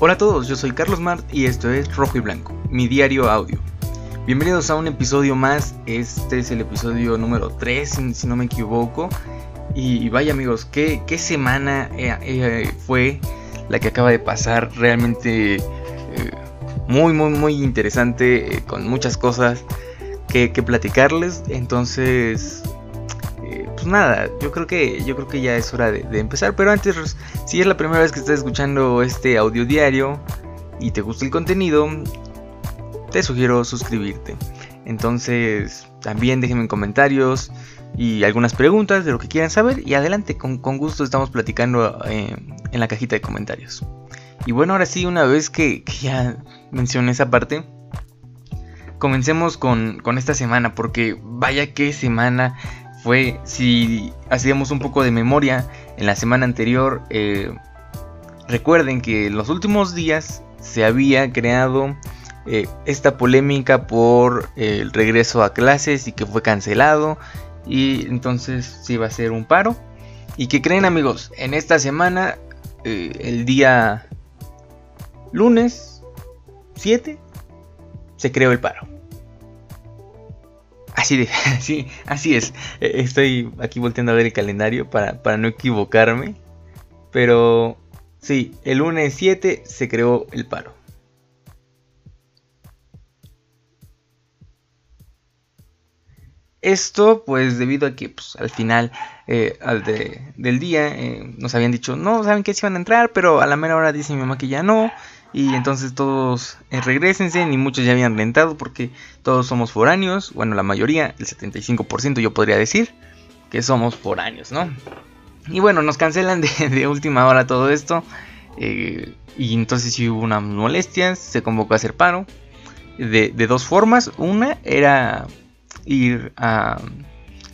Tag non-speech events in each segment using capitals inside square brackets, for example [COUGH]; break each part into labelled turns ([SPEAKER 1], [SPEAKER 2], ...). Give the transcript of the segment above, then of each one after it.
[SPEAKER 1] Hola a todos, yo soy Carlos Mart y esto es Rojo y Blanco, mi diario audio. Bienvenidos a un episodio más, este es el episodio número 3 si no me equivoco. Y vaya amigos, qué, qué semana eh, eh, fue la que acaba de pasar, realmente eh, muy muy muy interesante, con muchas cosas que, que platicarles. Entonces nada, yo creo que yo creo que ya es hora de, empezar. Pero antes, si es la primera vez que estás escuchando este audio diario y te gusta el contenido, te sugiero suscribirte. Entonces, también déjenme en comentarios y algunas preguntas de lo que quieran saber. Y adelante, con, gusto estamos platicando eh, en la cajita de comentarios. Y bueno, ahora sí, una vez que, ya mencioné esa parte, comencemos con, con, esta semana, porque vaya que semana fue, si hacíamos un poco de memoria, en la semana anterior, eh, recuerden que en los últimos días se había creado eh, esta polémica por el regreso a clases y que fue cancelado y entonces se iba a hacer un paro. ¿Y que creen amigos? En esta semana, eh, el día lunes 7, se creó el paro. Así de, [LAUGHS] sí, así es. E, estoy aquí volteando a ver el calendario para, para no equivocarme. Pero sí, el lunes 7 se creó el paro. Esto pues debido a que pues, al final eh, al del día eh, nos habían dicho, no, saben que se iban a entrar, pero a la mera hora dice mi mamá que ya no. Y entonces todos eh, regresense, ni muchos ya habían rentado porque todos somos foráneos, bueno la mayoría, el 75% yo podría decir que somos foráneos, ¿no? Y bueno, nos cancelan de, última hora todo esto. Eh, y entonces si hubo unas molestias, se convocó a hacer paro. De, dos formas. Una era ir a,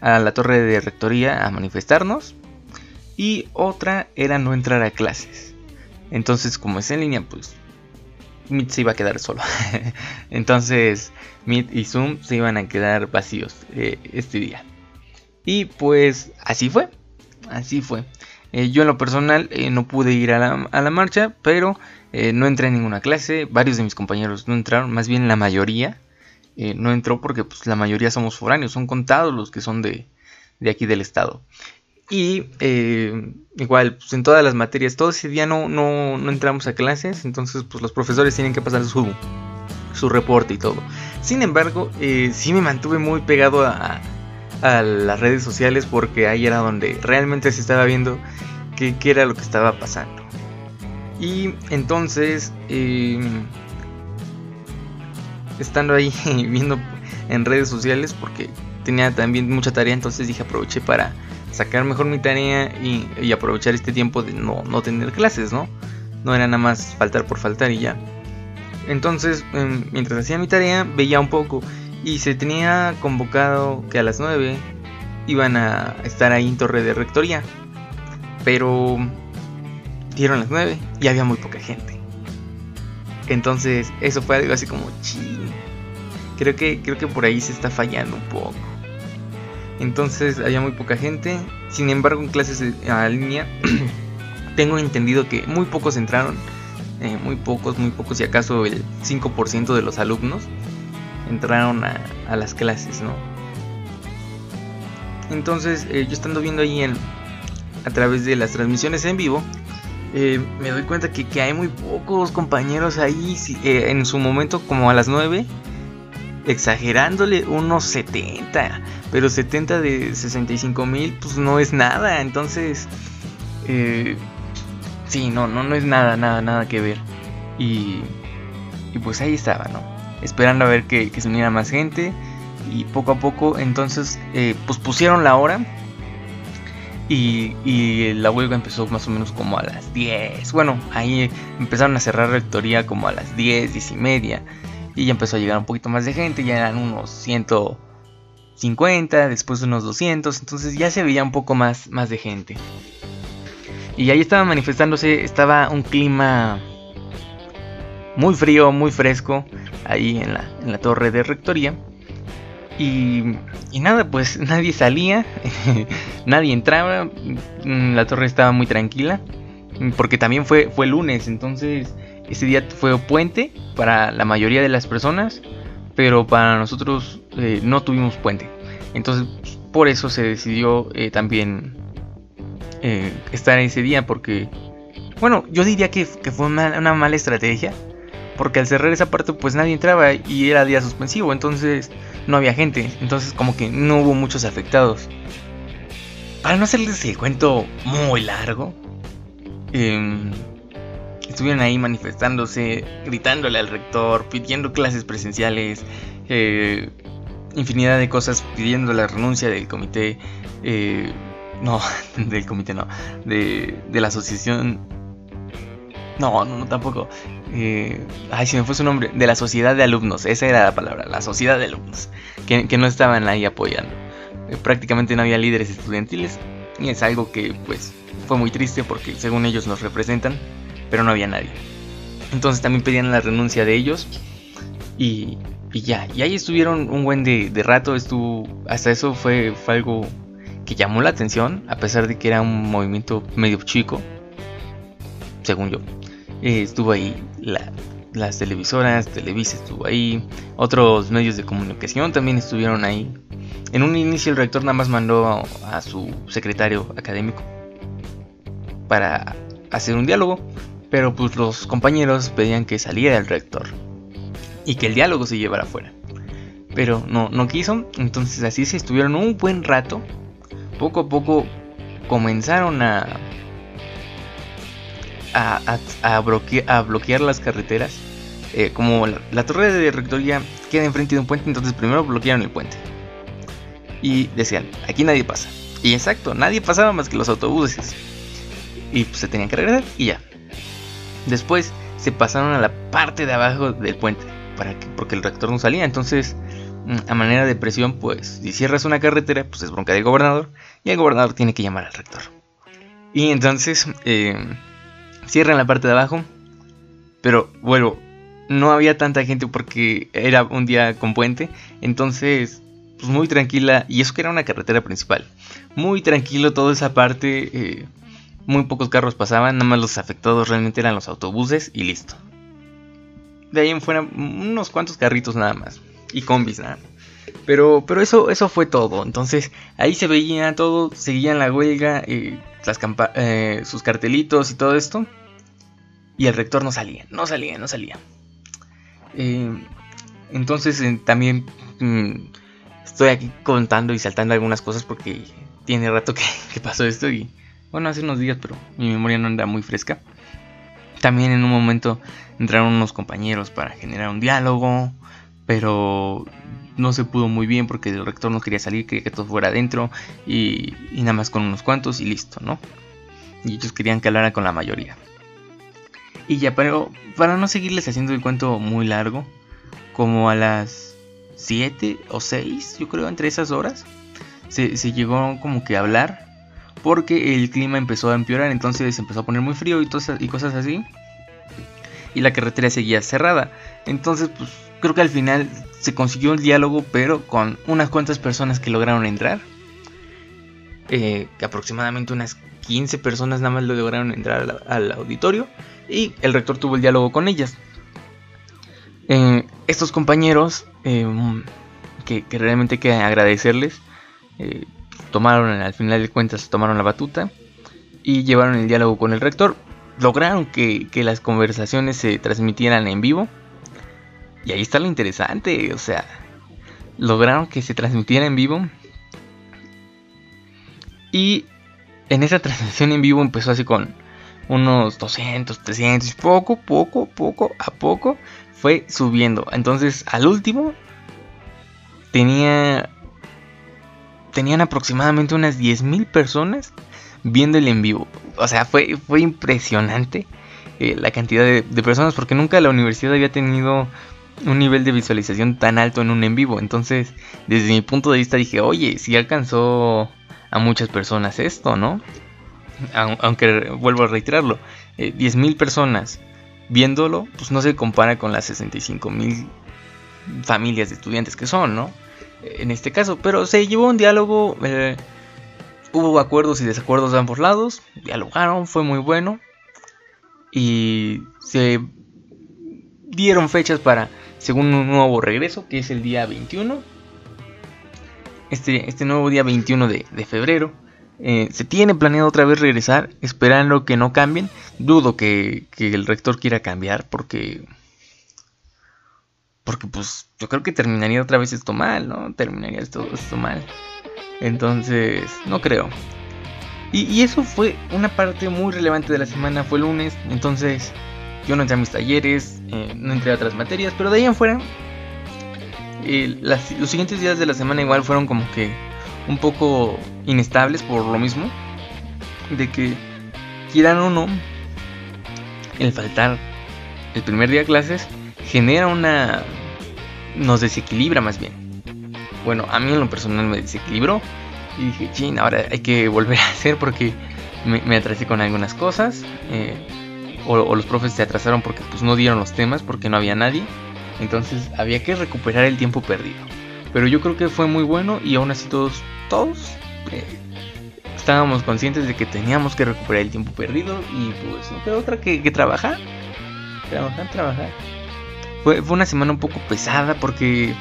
[SPEAKER 1] a la torre de rectoría a manifestarnos. Y otra era no entrar a clases. Entonces, como es en línea, pues Meet se iba a quedar solo. [LAUGHS] Entonces Meet y Zoom se iban a quedar vacíos eh, este día. Y pues así fue. Así fue. Eh, yo en lo personal eh, no pude ir a la, marcha, pero no entré en ninguna clase. Varios de mis compañeros no entraron, más bien la mayoría no entró porque pues, la mayoría somos foráneos. Son contados los que son de, de aquí del estado. Y eh, igual, pues en todas las materias, todo ese día no, no, entramos a clases, entonces pues los profesores tienen que pasar su, su reporte y todo. Sin embargo, eh, sí me mantuve muy pegado a, a, las redes sociales porque ahí era donde realmente se estaba viendo qué, era lo que estaba pasando. Y entonces, em, estando ahí [LAUGHS] viendo en redes sociales, porque tenía también mucha tarea, entonces dije aproveché para sacar mejor mi tarea y, aprovechar este tiempo de no, tener clases, ¿no? No era nada más faltar por faltar y ya. Entonces, em, mientras hacía mi tarea, veía un poco y se tenía convocado que a las 9 iban a estar ahí en Torre de Rectoría. Pero dieron las 9 y había muy poca gente. Entonces, eso fue algo así como ching. Creo que, creo que por ahí se está fallando un poco. Entonces había muy poca gente. Sin embargo, en clases a línea [CLEARS THROAT] tengo entendido que muy pocos entraron. Eh, muy pocos, muy pocos, si acaso el 5% de los alumnos entraron a, las clases, ¿no? Entonces, eh, yo estando viendo ahí a través de las transmisiones en vivo, eh, me doy cuenta que, que, hay muy pocos compañeros ahí. en su momento, como a las 9, exagerándole unos 70, pero 70 de 65 mil pues no es nada, entonces eh, sí, no, no, no es nada, nada, nada que ver. Y, y pues ahí estaba, ¿no? Esperando a ver que, se uniera más gente y poco a poco entonces eh, pues pusieron la hora y, y, la huelga empezó más o menos como a las 10. Bueno, ahí empezaron a cerrar rectoría como a las 10, 10 y media. Y ya empezó a llegar un poquito más de gente, ya eran unos 150, después unos 200, entonces ya se veía un poco más, más de gente. Y ahí estaba manifestándose, estaba un clima muy frío, muy fresco, ahí en la, en la torre de rectoría. Y, y, nada, pues [LAUGHS] nadie salía, [LAUGHS] nadie entraba, mm, la torre estaba muy tranquila, porque también fue, fue lunes, entonces ese día fue puente para la mayoría de las personas, pero para nosotros eh, no tuvimos puente. Entonces, por eso se decidió eh, también eh, estar ese día, porque, bueno, yo diría que, fue una, una, mala estrategia, porque al cerrar esa parte, pues nadie entraba y era día suspensivo, entonces no había gente, entonces como que no hubo muchos afectados. Para no hacerles el cuento muy largo, eh, estuvieron ahí manifestándose, gritándole al rector, pidiendo clases presenciales, eh, infinidad de cosas, pidiendo la renuncia del comité, eh, no, [LAUGHS] del comité no, de, de la asociación, no, no, no tampoco, eh, ay, si me fue su nombre, de la sociedad de alumnos, esa era la palabra, la sociedad de alumnos, que, no estaban ahí apoyando. prácticamente no había líderes estudiantiles y es algo que pues fue muy triste porque según ellos nos representan pero no había nadie. Entonces también pedían la renuncia de ellos y, ya, y ahí estuvieron un buen de, rato, estuvo, hasta eso fue, fue algo que llamó la atención, a pesar de que era un movimiento medio chico, según yo. Eh, estuvo ahí las televisoras, Televisa estuvo ahí, otros medios de comunicación también estuvieron ahí. En un inicio el rector nada más mandó a su secretario académico para hacer un diálogo, pero pues los compañeros pedían que saliera el rector y que el diálogo se llevara afuera. Pero no, no quiso, entonces así se estuvieron un buen rato. Poco a poco comenzaron a, a, a, bloquear, las carreteras. Eh, como la, torre de rectoría queda enfrente de un puente, entonces primero bloquearon el puente. Y decían, aquí nadie pasa. Y exacto, nadie pasaba más que los autobuses. Y pues se tenían que regresar y ya. Después se pasaron a la parte de abajo del puente, para que, porque el rector no salía. Entonces, mm, a manera de presión, pues si cierras una carretera, pues es bronca del gobernador y el gobernador tiene que llamar al rector. Y entonces eh, cierran la parte de abajo, pero vuelvo, no había tanta gente porque era un día con puente, entonces pues muy tranquila y eso que era una carretera principal, muy tranquilo toda esa parte. Eh, muy pocos carros pasaban, nada más los afectados realmente eran los autobuses y listo. De ahí en fuera unos cuantos carritos nada más y combis nada. Pero, pero eso, eso fue todo. Entonces ahí se veía todo, seguían la huelga, eh, las eh, sus cartelitos y todo esto. Y el rector no salía, no salía, no salía. Eh, entonces también mm, estoy aquí contando y saltando algunas cosas porque tiene rato que, [LAUGHS] que pasó esto y bueno, hace unos días, pero mi memoria no anda muy fresca. También en un momento entraron unos compañeros para generar un diálogo, pero no se pudo muy bien porque el rector no quería salir, quería que todo fuera adentro y, nada más con unos cuantos y listo, ¿no? Y ellos querían que hablara con la mayoría. Y ya, pero para no seguirles haciendo el cuento muy largo, como a las 7 o 6, yo creo, entre esas horas, se, se llegó como que a hablar porque el clima empezó a empeorar, entonces empezó a poner muy frío y, y cosas así. Y la carretera seguía cerrada. Entonces, pues creo que al final se consiguió un diálogo, pero con unas cuantas personas que lograron entrar. Eh, aproximadamente unas 15 personas nada más lograron entrar al, auditorio. Y el rector tuvo el diálogo con ellas. Eh, estos compañeros, eh, que, que, realmente hay que agradecerles, tomaron, al final de cuentas, tomaron la batuta y llevaron el diálogo con el rector. Lograron que, las conversaciones se transmitieran en vivo. Y ahí está lo interesante, o sea, lograron que se transmitiera en vivo. Y en esa transmisión en vivo empezó así con unos 200, 300, y poco, poco, poco, a poco fue subiendo. Entonces, al último tenía tenían aproximadamente unas 10.000 personas viendo el en vivo. O sea, fue, fue impresionante eh, la cantidad de, personas porque nunca la universidad había tenido un nivel de visualización tan alto en un en vivo. Entonces, desde mi punto de vista dije, oye, si alcanzó a muchas personas esto, ¿no? Aunque vuelvo a reiterarlo, eh, 10.000 personas viéndolo, pues no se compara con las 65.000 familias de estudiantes que son, ¿no? En este caso, pero se llevó un diálogo, eh, hubo acuerdos y desacuerdos de ambos lados, dialogaron, fue muy bueno y se dieron fechas para, según un nuevo regreso, que es el día 21. Este, este nuevo día 21 de, febrero. Eh, se tiene planeado otra vez regresar, esperando que no cambien. Dudo que, que el rector quiera cambiar porque porque pues yo creo que terminaría otra vez esto mal, ¿no? Terminaría esto, esto mal. Entonces, no creo. Y, eso fue una parte muy relevante de la semana, fue el lunes. Entonces, yo no entré a mis talleres, eh, no entré a otras materias, pero de ahí en fuera, los siguientes días de la semana igual fueron como que un poco inestables por lo mismo. De que, quieran o no, el faltar el primer día de clases genera una nos desequilibra más bien. Bueno, a mí en lo personal me desequilibró. Y dije, chin, ahora hay que volver a hacer porque me, atrasé con algunas cosas. Eh, o, los profes se atrasaron porque pues no dieron los temas, porque no había nadie. Entonces había que recuperar el tiempo perdido. Pero yo creo que fue muy bueno y aún así todos, todos eh, estábamos conscientes de que teníamos que recuperar el tiempo perdido y pues no quedó otra que trabajar. Trabajar, trabajar. Fue, una semana un poco pesada porque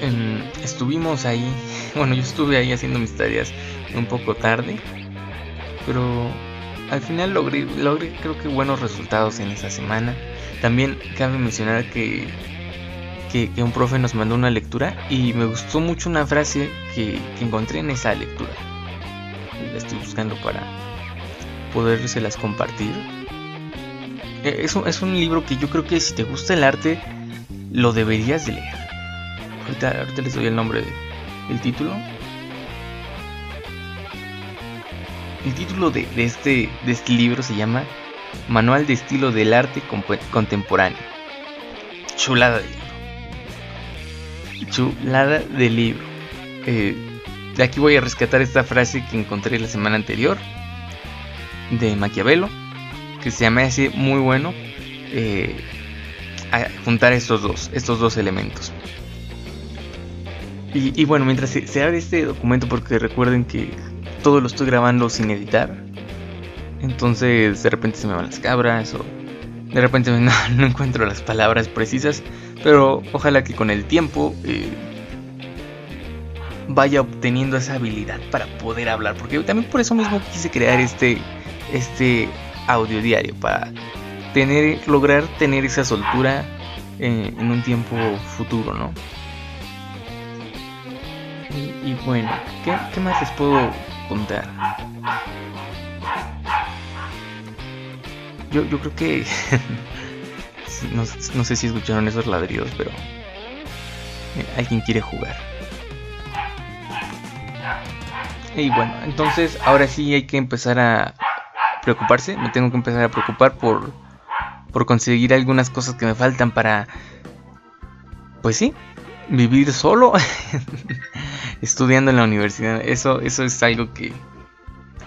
[SPEAKER 1] em, estuvimos ahí, [LAUGHS] bueno, yo estuve ahí haciendo mis tareas un poco tarde, pero al final logré, logré creo que buenos resultados en esa semana. También cabe mencionar que, que, un profe nos mandó una lectura y me gustó mucho una frase que, que encontré en esa lectura. La estoy buscando para podérselas compartir. Eh, es un, es un libro que yo creo que si te gusta el arte, lo deberías de leer. Ahorita, les doy el nombre del título. El título de, este, de este libro se llama Manual de Estilo del Arte Contemporáneo. Chulada de libro. Chulada de libro. Eh, de aquí voy a rescatar esta frase que encontré la semana anterior de Maquiavelo que se me hace muy bueno eh, juntar estos dos, estos dos elementos. Y, bueno, mientras se, abre este documento, porque recuerden que todo lo estoy grabando sin editar, entonces de repente se me van las cabras o de repente [LAUGHS] no, encuentro las palabras precisas, pero ojalá que con el tiempo eh, vaya obteniendo esa habilidad para poder hablar, porque también por eso mismo quise crear este, este audio diario para tener, lograr tener esa soltura en, un tiempo futuro, ¿no? Y, bueno, ¿qué, más les puedo contar? Yo, yo creo que... [LAUGHS] no, no, sé si escucharon esos ladridos, pero... Eh, alguien quiere jugar. Y bueno, entonces ahora sí hay que empezar a preocuparse, me tengo que empezar a preocupar por, por conseguir algunas cosas que me faltan para, pues sí, vivir solo, [LAUGHS] estudiando en la universidad. Eso, eso es algo que,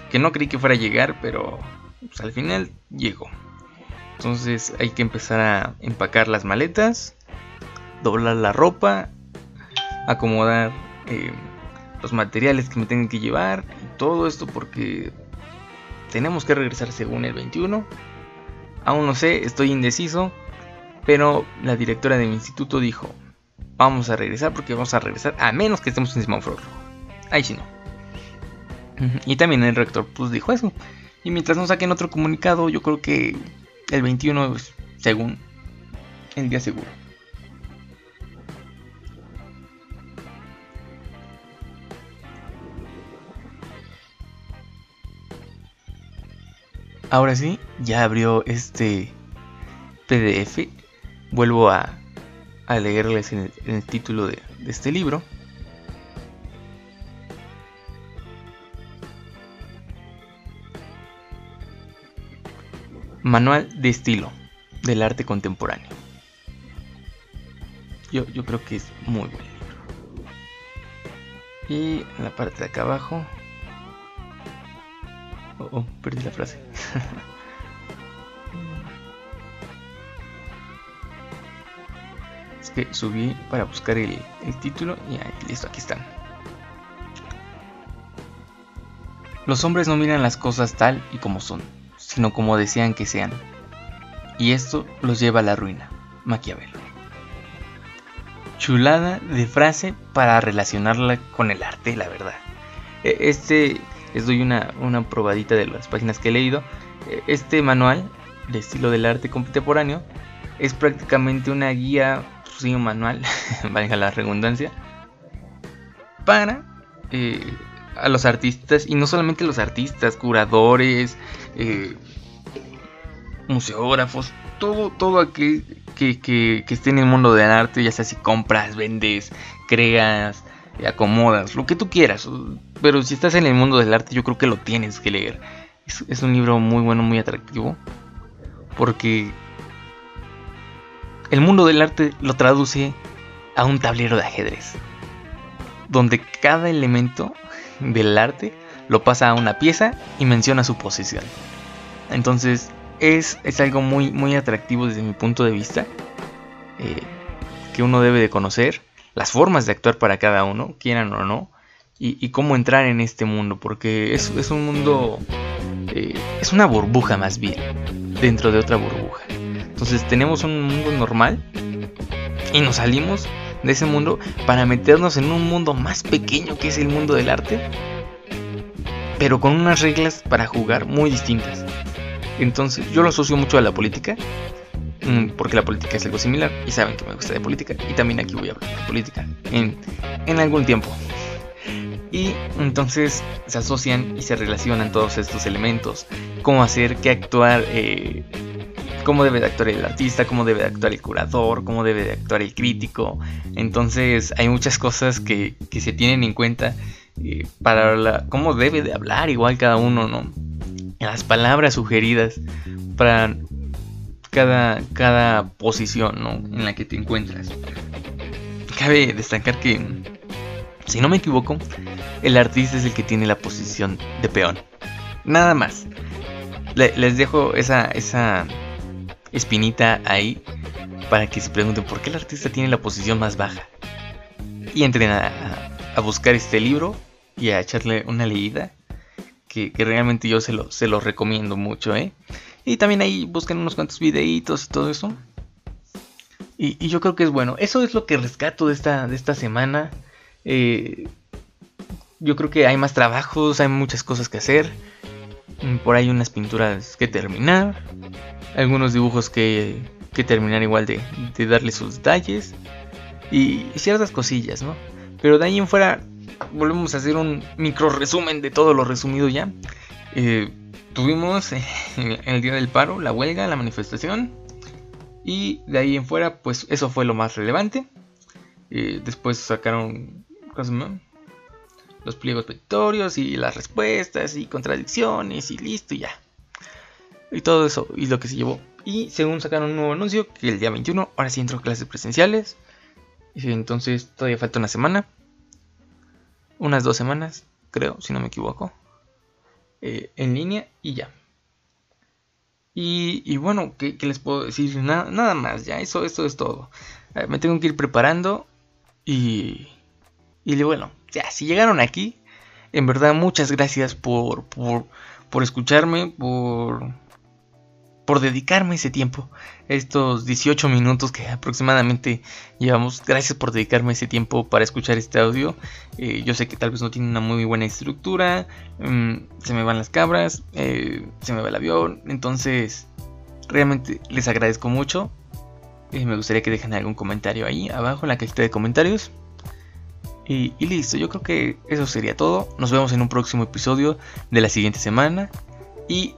[SPEAKER 1] que no creí que fuera a llegar, pero pues, al final llegó. Entonces hay que empezar a empacar las maletas, doblar la ropa, acomodar eh, los materiales que me tengan que llevar, todo esto porque tenemos que regresar según el 21. Aún no sé, estoy indeciso. Pero la directora de mi instituto dijo, vamos a regresar porque vamos a regresar a menos que estemos en semáforo rojo. Ahí sí no. Y también el rector pues dijo eso. Y mientras no saquen otro comunicado, yo creo que el 21 es según el día seguro. Ahora sí, ya abrió este PDF. Vuelvo a, leerles en el, título de, este libro. Manual de estilo del arte contemporáneo. Yo, yo, creo que es muy buen libro. Y en la parte de acá abajo Oh, oh, perdí la frase. es que subí para buscar el, título y ahí, listo, aquí están. Los hombres no miran las cosas tal y como son, sino como desean que sean. Y esto los lleva a la ruina. Maquiavelo. Chulada de frase para relacionarla con el arte, la verdad. E, este, les doy una, una probadita de las páginas que he leído. E, este manual de estilo del arte contemporáneo es prácticamente una guía, sí, un manual, [LAUGHS] valga la redundancia, para eh, a los artistas, y no solamente los artistas, curadores, eh, museógrafos, todo, todo aquel que, que, que, esté en el mundo del arte, ya sea si compras, vendes, creas, acomodas, lo que tú quieras. Pero si estás en el mundo del arte, yo creo que lo tienes que leer. Es, un libro muy bueno, muy atractivo. Porque el mundo del arte lo traduce a un tablero de ajedrez. Donde cada elemento del arte lo pasa a una pieza y menciona su posición. Entonces es, es algo muy, muy atractivo desde mi punto de vista. Eh, que uno debe de conocer. Las formas de actuar para cada uno, quieran o no. Y, cómo entrar en este mundo. Porque es, es un mundo... Eh, es una burbuja más bien. Dentro de otra burbuja. Entonces tenemos un mundo normal. Y nos salimos de ese mundo para meternos en un mundo más pequeño que es el mundo del arte, pero con unas reglas para jugar muy distintas. Entonces yo lo asocio mucho a la política, mm, porque la política es algo similar, y saben que me gusta de política, y también aquí voy a hablar de política en, en algún tiempo. Y entonces se asocian y se relacionan todos estos elementos, cómo hacer, qué actuar, eh, cómo debe de actuar el artista, cómo debe de actuar el curador, cómo debe de actuar el crítico. Entonces hay muchas cosas que, se tienen en cuenta eh, para la, cómo debe de hablar igual cada uno, ¿no? Las palabras sugeridas para cada, cada posición, ¿no? En la que te encuentras. Cabe destacar que, si no me equivoco, el artista es el que tiene la posición de peón. Nada más. les dejo esa, esa espinita ahí para que se pregunten por qué el artista tiene la posición más baja. Y entren a, buscar este libro y a echarle una leída. Que, realmente yo se lo, se lo recomiendo mucho, ¿eh? Y también ahí busquen unos cuantos videitos y todo eso. Y, yo creo que es bueno. Eso es lo que rescato de esta, de esta semana. Eh, yo creo que hay más trabajos, hay muchas cosas que hacer. Mm, por ahí unas pinturas que terminar algunos dibujos que, que terminar igual de, de, darle sus detalles y ciertas cosillas, ¿no? Pero de ahí en fuera volvemos a hacer un micro resumen de todo lo resumido ya. Eh, tuvimos eh, [LAUGHS] el día del paro, la huelga, la manifestación y de ahí en fuera pues eso fue lo más relevante. Eh, después sacaron los pliegos petitorios y las respuestas y contradicciones y listo y ya y todo eso y lo que se llevó. Y según sacaron un nuevo anuncio, que el día 21, ahora sí entro a clases presenciales. Y entonces todavía falta una semana. Unas dos semanas, creo, si no me equivoco. Eh, en línea y ya. Y, bueno, ¿qué, les puedo decir? Nada, nada más, ya, eso, esto es todo. Eh, me tengo que ir preparando y... Y bueno, ya, si llegaron aquí, en verdad muchas gracias por, por, por escucharme, por, por dedicarme ese tiempo, estos 18 minutos que aproximadamente llevamos. Gracias por dedicarme ese tiempo para escuchar este audio. Eh, yo sé que tal vez no tiene una muy buena estructura, mm, se me van las cabras, eh, se me va el avión, entonces realmente les agradezco mucho. Eh, me gustaría que dejen algún comentario ahí abajo en la cajita de comentarios. Y, listo, yo creo que eso sería todo. Nos vemos en un próximo episodio de la siguiente semana. Y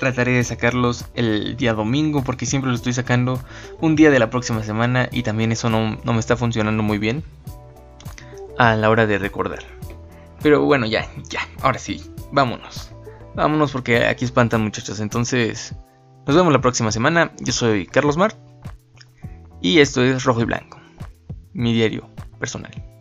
[SPEAKER 1] trataré de sacarlos el día domingo porque siempre lo estoy sacando un día de la próxima semana y también eso no, me está funcionando muy bien a la hora de recordar. Pero bueno, ya, ya, ahora sí, vámonos. Vámonos porque aquí espantan muchachos. Entonces, nos vemos la próxima semana. Yo soy Carlos Mart y esto es Rojo y Blanco, mi diario personal.